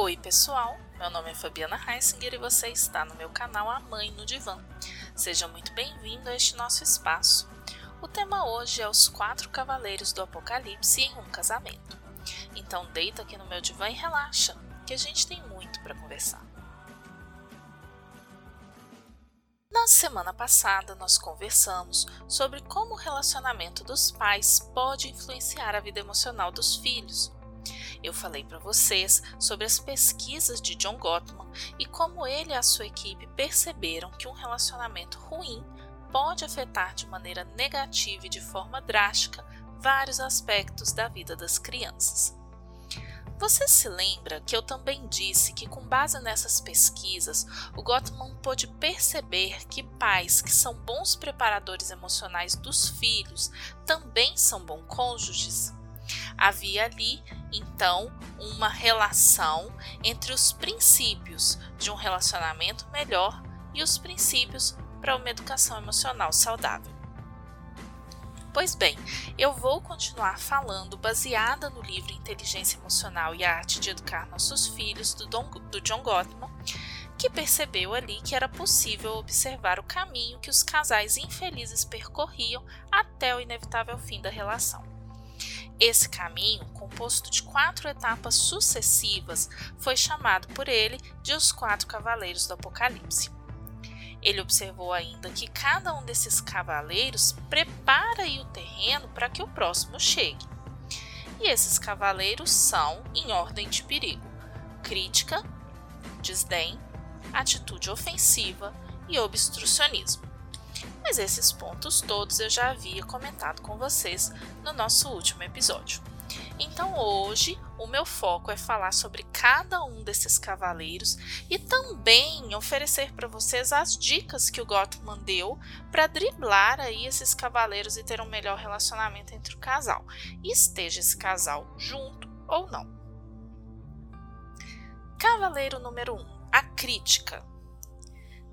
Oi pessoal, meu nome é Fabiana Heisinger e você está no meu canal A Mãe no Divã. Seja muito bem-vindo a este nosso espaço. O tema hoje é os quatro cavaleiros do Apocalipse em um casamento. Então deita aqui no meu divã e relaxa, que a gente tem muito para conversar. Na semana passada, nós conversamos sobre como o relacionamento dos pais pode influenciar a vida emocional dos filhos eu falei para vocês sobre as pesquisas de John Gottman e como ele e a sua equipe perceberam que um relacionamento ruim pode afetar de maneira negativa e de forma drástica vários aspectos da vida das crianças. Você se lembra que eu também disse que, com base nessas pesquisas, o Gottman pôde perceber que pais que são bons preparadores emocionais dos filhos também são bons cônjuges? Havia ali, então, uma relação entre os princípios de um relacionamento melhor e os princípios para uma educação emocional saudável. Pois bem, eu vou continuar falando baseada no livro Inteligência Emocional e a Arte de Educar Nossos Filhos, do, Don, do John Gottman, que percebeu ali que era possível observar o caminho que os casais infelizes percorriam até o inevitável fim da relação. Esse caminho, composto de quatro etapas sucessivas, foi chamado por ele de os quatro cavaleiros do Apocalipse. Ele observou ainda que cada um desses cavaleiros prepara o terreno para que o próximo chegue. E esses cavaleiros são, em ordem de perigo, crítica, desdém, atitude ofensiva e obstrucionismo. Mas esses pontos todos eu já havia comentado com vocês no nosso último episódio. Então hoje o meu foco é falar sobre cada um desses cavaleiros e também oferecer para vocês as dicas que o Gottman deu para driblar aí esses cavaleiros e ter um melhor relacionamento entre o casal, esteja esse casal junto ou não. Cavaleiro número 1, um, a crítica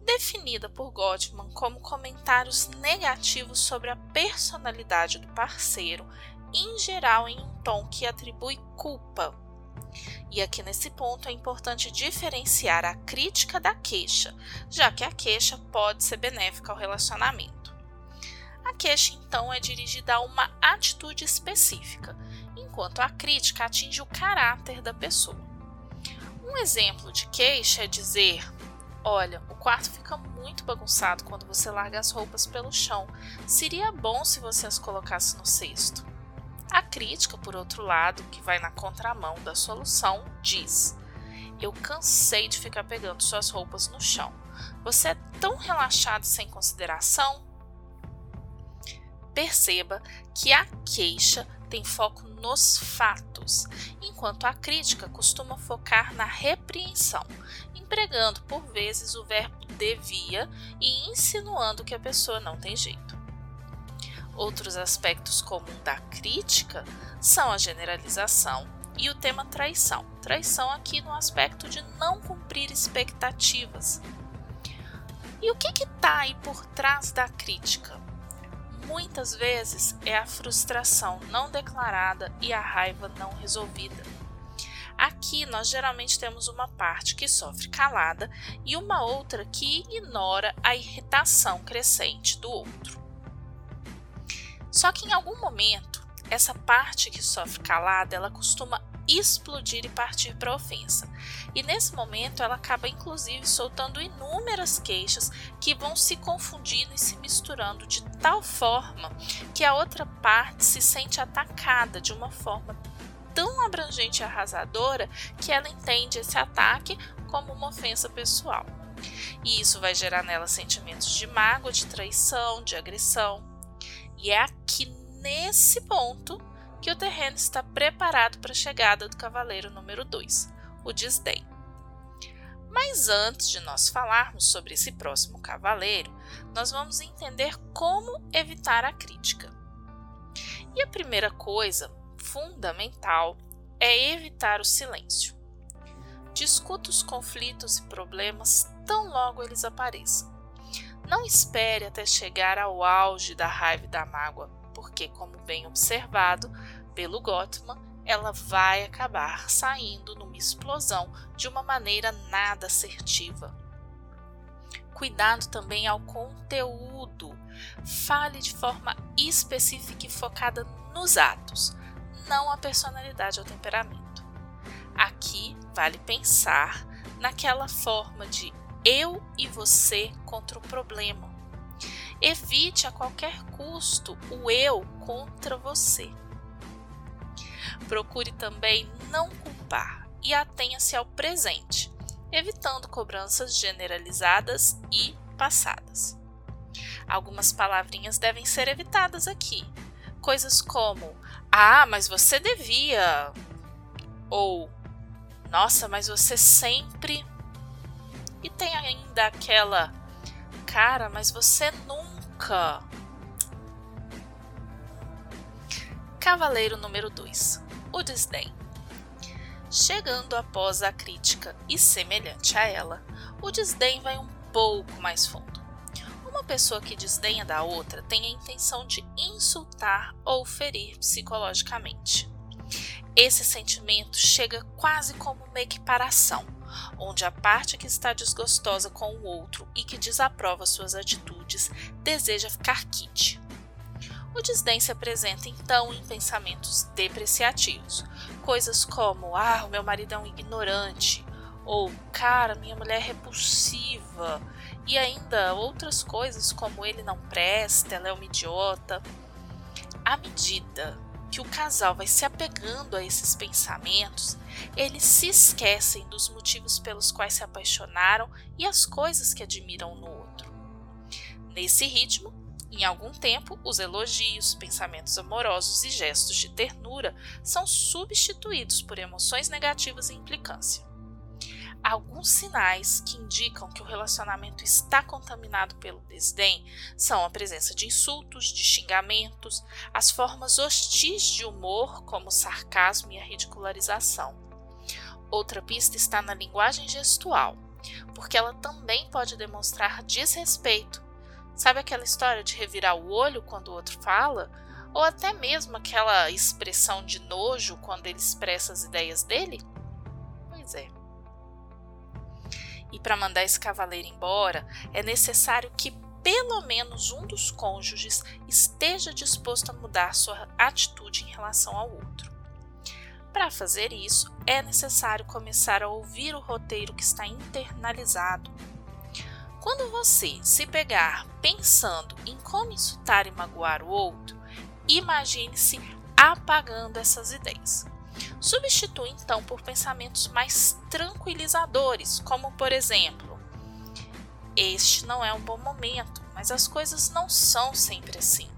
definida por Gottman como comentários negativos sobre a personalidade do parceiro, em geral em um tom que atribui culpa. E aqui nesse ponto é importante diferenciar a crítica da queixa, já que a queixa pode ser benéfica ao relacionamento. A queixa, então, é dirigida a uma atitude específica, enquanto a crítica atinge o caráter da pessoa. Um exemplo de queixa é dizer: Olha, o quarto fica muito bagunçado quando você larga as roupas pelo chão. Seria bom se você as colocasse no cesto. A crítica, por outro lado, que vai na contramão da solução, diz: Eu cansei de ficar pegando suas roupas no chão. Você é tão relaxado sem consideração? Perceba que a queixa tem foco nos fatos, enquanto a crítica costuma focar na repreensão, empregando por vezes o verbo devia e insinuando que a pessoa não tem jeito. Outros aspectos comuns da crítica são a generalização e o tema traição. Traição aqui no aspecto de não cumprir expectativas. E o que está aí por trás da crítica? Muitas vezes é a frustração não declarada e a raiva não resolvida. Aqui nós geralmente temos uma parte que sofre calada e uma outra que ignora a irritação crescente do outro. Só que em algum momento, essa parte que sofre calada, ela costuma explodir e partir para a ofensa. E nesse momento ela acaba inclusive soltando inúmeras queixas que vão se confundindo e se misturando de tal forma que a outra parte se sente atacada de uma forma tão abrangente e arrasadora que ela entende esse ataque como uma ofensa pessoal. E isso vai gerar nela sentimentos de mágoa, de traição, de agressão. E é aqui nesse ponto que o terreno está preparado para a chegada do cavaleiro número 2, o desdém. Mas antes de nós falarmos sobre esse próximo cavaleiro, nós vamos entender como evitar a crítica. E a primeira coisa fundamental é evitar o silêncio. Discuta os conflitos e problemas tão logo eles apareçam. Não espere até chegar ao auge da raiva e da mágoa, porque, como bem observado pelo Gottman, ela vai acabar saindo numa explosão de uma maneira nada assertiva. Cuidado também ao conteúdo. Fale de forma específica e focada nos atos, não a personalidade ou temperamento. Aqui vale pensar naquela forma de eu e você contra o problema. Evite a qualquer custo o eu contra você. Procure também não culpar e atenha-se ao presente, evitando cobranças generalizadas e passadas. Algumas palavrinhas devem ser evitadas aqui. Coisas como: Ah, mas você devia. Ou Nossa, mas você sempre. E tem ainda aquela: Cara, mas você nunca. Cavaleiro número 2 O desdém. Chegando após a crítica e semelhante a ela, o desdém vai um pouco mais fundo. Uma pessoa que desdenha da outra tem a intenção de insultar ou ferir psicologicamente. Esse sentimento chega quase como uma equiparação, onde a parte que está desgostosa com o outro e que desaprova suas atitudes deseja ficar quite. O desdém se apresenta então em pensamentos depreciativos, coisas como: ah, o meu marido é um ignorante, ou cara, minha mulher é repulsiva, e ainda outras coisas como ele não presta, ela é uma idiota. À medida que o casal vai se apegando a esses pensamentos, eles se esquecem dos motivos pelos quais se apaixonaram e as coisas que admiram no outro. Nesse ritmo, em algum tempo, os elogios, pensamentos amorosos e gestos de ternura são substituídos por emoções negativas e implicância. Alguns sinais que indicam que o relacionamento está contaminado pelo desdém são a presença de insultos, de xingamentos, as formas hostis de humor, como o sarcasmo e a ridicularização. Outra pista está na linguagem gestual, porque ela também pode demonstrar desrespeito, Sabe aquela história de revirar o olho quando o outro fala? Ou até mesmo aquela expressão de nojo quando ele expressa as ideias dele? Pois é. E para mandar esse cavaleiro embora, é necessário que pelo menos um dos cônjuges esteja disposto a mudar sua atitude em relação ao outro. Para fazer isso, é necessário começar a ouvir o roteiro que está internalizado quando você se pegar pensando em como insultar e magoar o outro, imagine-se apagando essas ideias. Substitui então por pensamentos mais tranquilizadores, como por exemplo: Este não é um bom momento, mas as coisas não são sempre assim.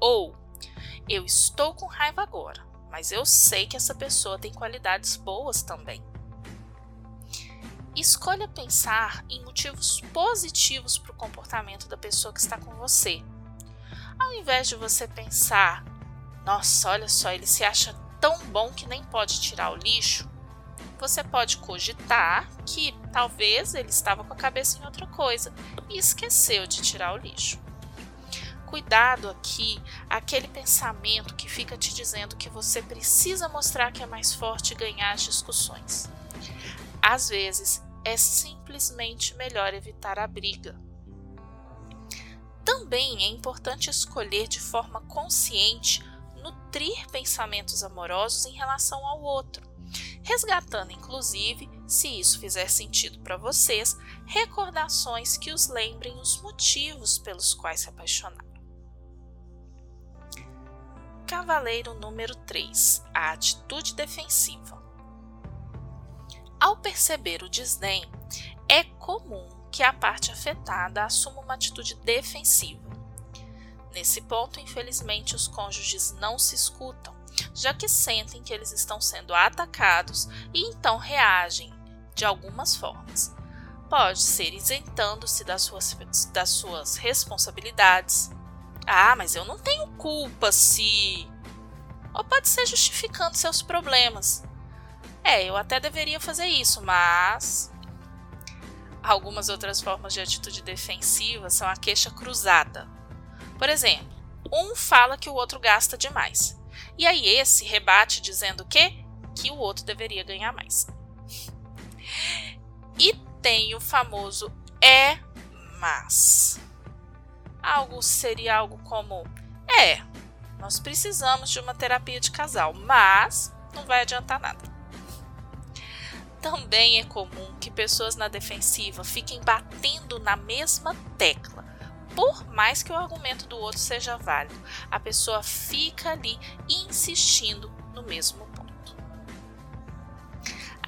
Ou Eu estou com raiva agora, mas eu sei que essa pessoa tem qualidades boas também. Escolha pensar em motivos positivos para o comportamento da pessoa que está com você. Ao invés de você pensar, nossa, olha só, ele se acha tão bom que nem pode tirar o lixo, você pode cogitar que talvez ele estava com a cabeça em outra coisa e esqueceu de tirar o lixo. Cuidado aqui, aquele pensamento que fica te dizendo que você precisa mostrar que é mais forte e ganhar as discussões. Às vezes, é simplesmente melhor evitar a briga. Também é importante escolher de forma consciente nutrir pensamentos amorosos em relação ao outro, resgatando inclusive, se isso fizer sentido para vocês, recordações que os lembrem os motivos pelos quais se apaixonaram. Cavaleiro número 3 A atitude defensiva. Ao perceber o desdém, é comum que a parte afetada assuma uma atitude defensiva. Nesse ponto, infelizmente, os cônjuges não se escutam, já que sentem que eles estão sendo atacados e então reagem de algumas formas. Pode ser isentando-se das suas, das suas responsabilidades. Ah, mas eu não tenho culpa se. Ou pode ser justificando seus problemas. É, eu até deveria fazer isso, mas. Algumas outras formas de atitude defensiva são a queixa cruzada. Por exemplo, um fala que o outro gasta demais. E aí esse rebate dizendo que que o outro deveria ganhar mais. E tem o famoso é mas. Algo seria algo como é, nós precisamos de uma terapia de casal, mas não vai adiantar nada. Também é comum que pessoas na defensiva fiquem batendo na mesma tecla. Por mais que o argumento do outro seja válido, a pessoa fica ali insistindo no mesmo ponto.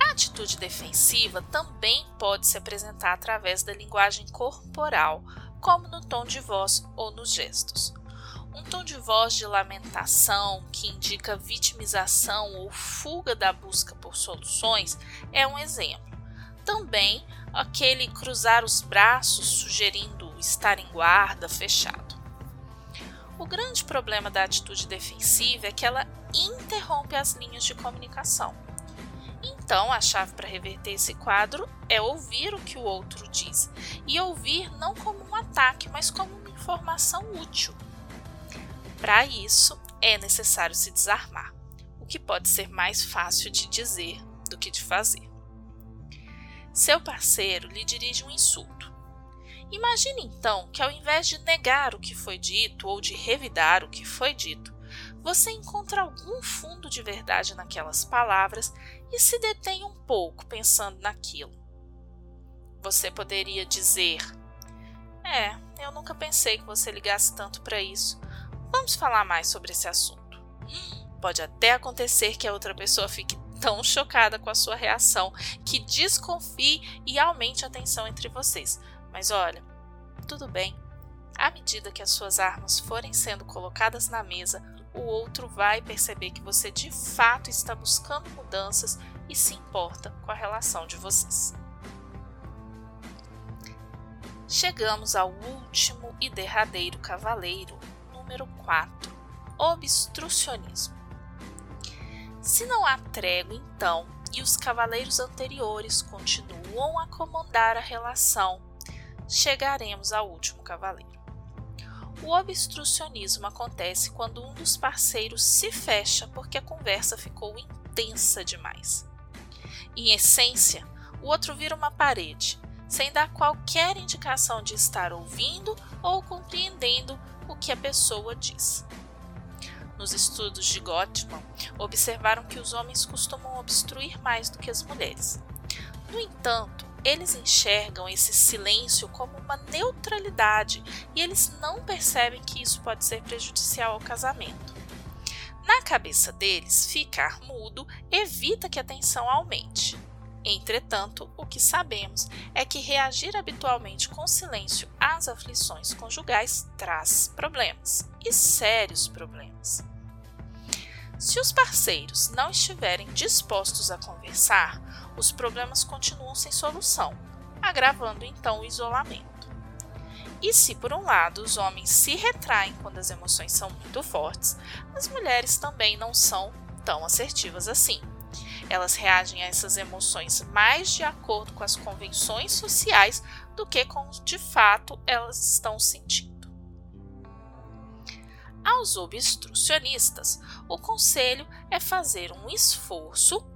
A atitude defensiva também pode se apresentar através da linguagem corporal, como no tom de voz ou nos gestos. Tom de voz de lamentação que indica vitimização ou fuga da busca por soluções é um exemplo. Também aquele cruzar os braços sugerindo estar em guarda fechado. O grande problema da atitude defensiva é que ela interrompe as linhas de comunicação. Então, a chave para reverter esse quadro é ouvir o que o outro diz e ouvir não como um ataque, mas como uma informação útil. Para isso, é necessário se desarmar, o que pode ser mais fácil de dizer do que de fazer. Seu parceiro lhe dirige um insulto. Imagine então que, ao invés de negar o que foi dito ou de revidar o que foi dito, você encontra algum fundo de verdade naquelas palavras e se detém um pouco pensando naquilo. Você poderia dizer: É, eu nunca pensei que você ligasse tanto para isso. Vamos falar mais sobre esse assunto. Pode até acontecer que a outra pessoa fique tão chocada com a sua reação que desconfie e aumente a tensão entre vocês. Mas olha, tudo bem. À medida que as suas armas forem sendo colocadas na mesa, o outro vai perceber que você de fato está buscando mudanças e se importa com a relação de vocês. Chegamos ao último e derradeiro cavaleiro, número 4: obstrucionismo. Se não há trégua, então, e os cavaleiros anteriores continuam a comandar a relação, chegaremos ao último cavaleiro. O obstrucionismo acontece quando um dos parceiros se fecha porque a conversa ficou intensa demais. Em essência, o outro vira uma parede, sem dar qualquer indicação de estar ouvindo ou compreendendo o que a pessoa diz. Nos estudos de Gottman, observaram que os homens costumam obstruir mais do que as mulheres. No entanto, eles enxergam esse silêncio como uma neutralidade e eles não percebem que isso pode ser prejudicial ao casamento. Na cabeça deles, ficar mudo evita que a tensão aumente. Entretanto, o que sabemos é que reagir habitualmente com silêncio às aflições conjugais traz problemas e sérios problemas. Se os parceiros não estiverem dispostos a conversar, os problemas continuam sem solução, agravando então o isolamento. E se, por um lado, os homens se retraem quando as emoções são muito fortes, as mulheres também não são tão assertivas assim. Elas reagem a essas emoções mais de acordo com as convenções sociais do que com de fato elas estão sentindo. Aos obstrucionistas, o conselho é fazer um esforço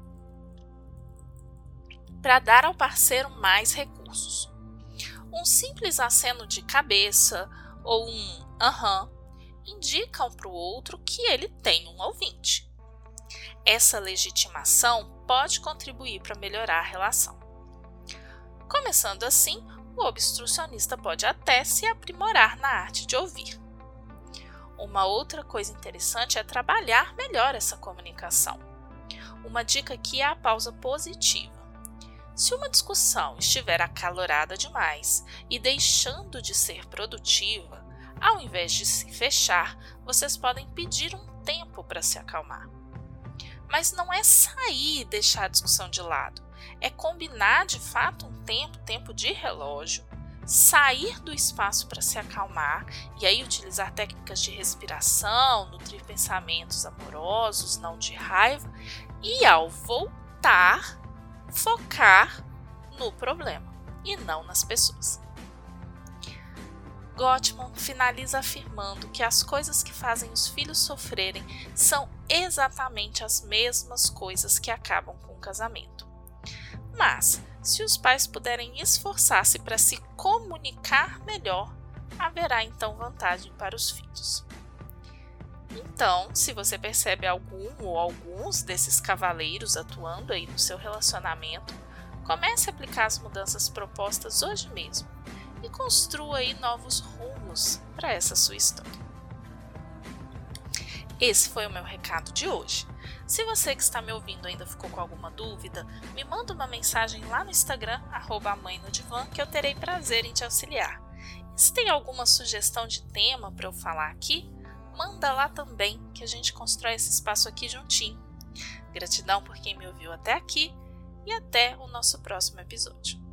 para dar ao parceiro mais recursos. Um simples aceno de cabeça ou um aham indicam para o outro que ele tem um ouvinte. Essa legitimação pode contribuir para melhorar a relação. Começando assim, o obstrucionista pode até se aprimorar na arte de ouvir. Uma outra coisa interessante é trabalhar melhor essa comunicação. Uma dica aqui é a pausa positiva. Se uma discussão estiver acalorada demais e deixando de ser produtiva, ao invés de se fechar, vocês podem pedir um tempo para se acalmar. Mas não é sair e deixar a discussão de lado. É combinar de fato um tempo, tempo de relógio, sair do espaço para se acalmar e aí utilizar técnicas de respiração, nutrir pensamentos amorosos, não de raiva, e ao voltar, focar no problema e não nas pessoas. Gottman finaliza afirmando que as coisas que fazem os filhos sofrerem são exatamente as mesmas coisas que acabam com o casamento. Mas, se os pais puderem esforçar-se para se comunicar melhor, haverá então vantagem para os filhos. Então, se você percebe algum ou alguns desses cavaleiros atuando aí no seu relacionamento, comece a aplicar as mudanças propostas hoje mesmo e construa aí novos rumos para essa sua história. Esse foi o meu recado de hoje. Se você que está me ouvindo ainda ficou com alguma dúvida, me manda uma mensagem lá no Instagram, arroba divã, que eu terei prazer em te auxiliar. E se tem alguma sugestão de tema para eu falar aqui, manda lá também, que a gente constrói esse espaço aqui juntinho. Gratidão por quem me ouviu até aqui e até o nosso próximo episódio.